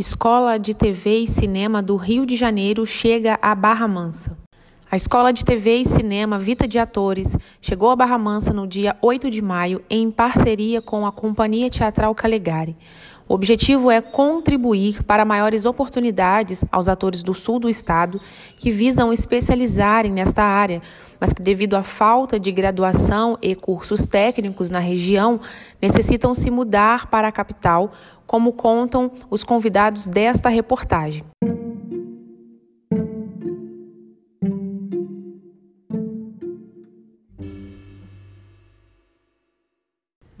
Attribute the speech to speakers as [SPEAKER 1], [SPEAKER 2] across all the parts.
[SPEAKER 1] Escola de TV e Cinema do Rio de Janeiro chega a Barra Mansa. A Escola de TV e Cinema Vita de Atores chegou a Barra Mansa no dia 8 de maio em parceria com a Companhia Teatral Calegari. O objetivo é contribuir para maiores oportunidades aos atores do sul do estado que visam especializarem nesta área, mas que, devido à falta de graduação e cursos técnicos na região, necessitam se mudar para a capital, como contam os convidados desta reportagem.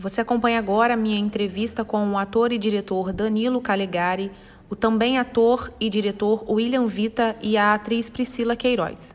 [SPEAKER 1] Você acompanha agora a minha entrevista com o ator e diretor Danilo Calegari, o também ator e diretor William Vita e a atriz Priscila Queiroz.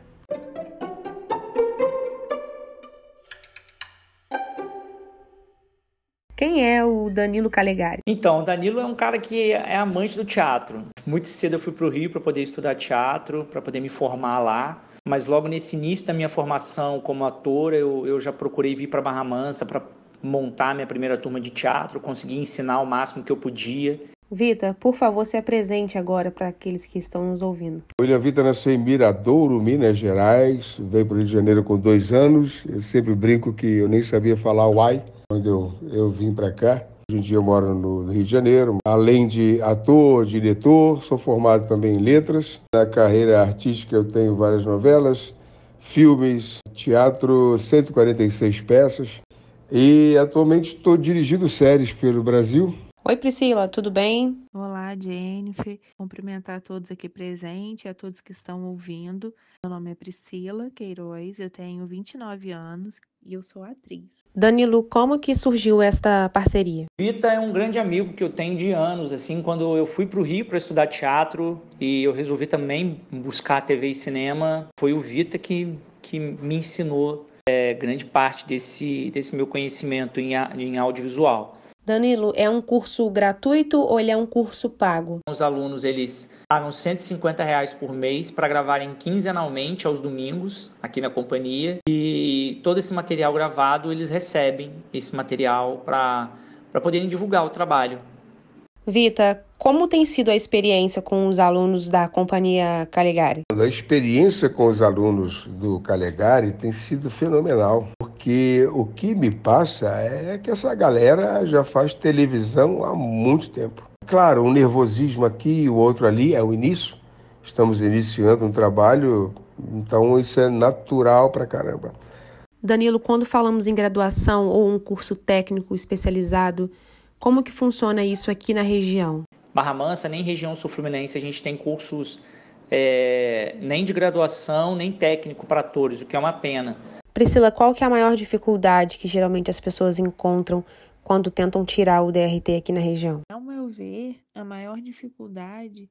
[SPEAKER 1] Quem é o Danilo Calegari?
[SPEAKER 2] Então, o Danilo é um cara que é amante do teatro. Muito cedo eu fui para o Rio para poder estudar teatro, para poder me formar lá. Mas logo nesse início da minha formação como ator, eu, eu já procurei vir para Barra Mansa para montar minha primeira turma de teatro, conseguir ensinar o máximo que eu podia.
[SPEAKER 1] Vita, por favor, se apresente agora para aqueles que estão nos ouvindo.
[SPEAKER 3] William Vita nasceu em Miradouro, Minas Gerais, veio para o Rio de Janeiro com dois anos. Eu sempre brinco que eu nem sabia falar uai quando eu, eu vim para cá. Hoje em dia eu moro no Rio de Janeiro. Além de ator, diretor, sou formado também em letras. Na carreira artística eu tenho várias novelas, filmes, teatro, 146 peças. E atualmente estou dirigindo séries pelo Brasil.
[SPEAKER 1] Oi Priscila, tudo bem?
[SPEAKER 4] Olá Jennifer, cumprimentar a todos aqui presentes e a todos que estão ouvindo. Meu nome é Priscila Queiroz, eu tenho 29 anos e eu sou atriz.
[SPEAKER 1] Danilo, como que surgiu esta parceria?
[SPEAKER 2] Vita é um grande amigo que eu tenho de anos, assim, quando eu fui para o Rio para estudar teatro e eu resolvi também buscar TV e cinema, foi o Vita que, que me ensinou é, grande parte desse, desse meu conhecimento em, em audiovisual.
[SPEAKER 1] Danilo, é um curso gratuito ou ele é um curso pago?
[SPEAKER 2] Os alunos eles pagam 150 reais por mês para gravarem quinzenalmente aos domingos aqui na companhia e todo esse material gravado eles recebem esse material para poderem divulgar o trabalho.
[SPEAKER 1] Vita, como tem sido a experiência com os alunos da Companhia Calegari?
[SPEAKER 3] A experiência com os alunos do Calegari tem sido fenomenal, porque o que me passa é que essa galera já faz televisão há muito tempo. Claro, um nervosismo aqui e o outro ali é o início. Estamos iniciando um trabalho, então isso é natural pra caramba.
[SPEAKER 1] Danilo, quando falamos em graduação ou um curso técnico especializado, como que funciona isso aqui na região?
[SPEAKER 2] Barra Mansa, nem região sul-fluminense, a gente tem cursos é, nem de graduação, nem técnico para atores, o que é uma pena.
[SPEAKER 1] Priscila, qual que é a maior dificuldade que geralmente as pessoas encontram quando tentam tirar o DRT aqui na região?
[SPEAKER 4] Ao meu ver, a maior dificuldade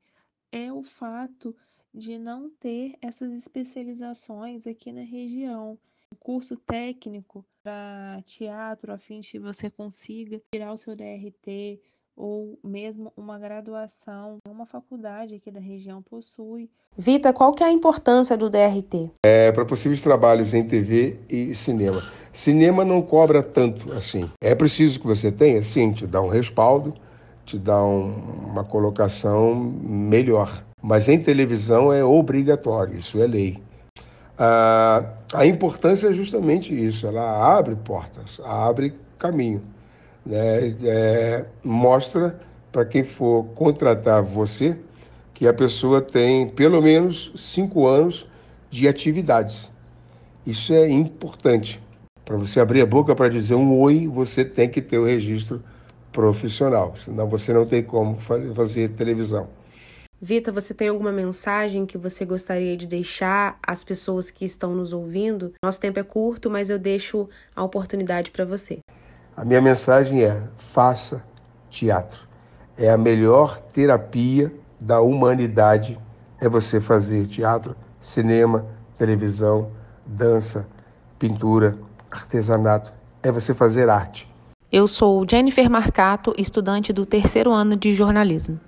[SPEAKER 4] é o fato de não ter essas especializações aqui na região. Curso técnico para teatro, a fim de que você consiga tirar o seu DRT, ou mesmo uma graduação uma faculdade aqui da região possui.
[SPEAKER 1] Vita, qual que é a importância do DRT?
[SPEAKER 3] É para possíveis trabalhos em TV e cinema. Cinema não cobra tanto assim. É preciso que você tenha, sim, te dá um respaldo, te dá um, uma colocação melhor. Mas em televisão é obrigatório, isso é lei. Ah, a importância é justamente isso, ela abre portas, abre caminho né, é, mostra para quem for contratar você que a pessoa tem pelo menos cinco anos de atividades. Isso é importante. Para você abrir a boca para dizer um oi, você tem que ter o registro profissional, senão você não tem como fazer televisão.
[SPEAKER 1] Vita, você tem alguma mensagem que você gostaria de deixar às pessoas que estão nos ouvindo? Nosso tempo é curto, mas eu deixo a oportunidade para você.
[SPEAKER 3] A minha mensagem é: faça teatro. É a melhor terapia da humanidade é você fazer teatro, cinema, televisão, dança, pintura, artesanato. É você fazer arte.
[SPEAKER 1] Eu sou Jennifer Marcato, estudante do terceiro ano de jornalismo.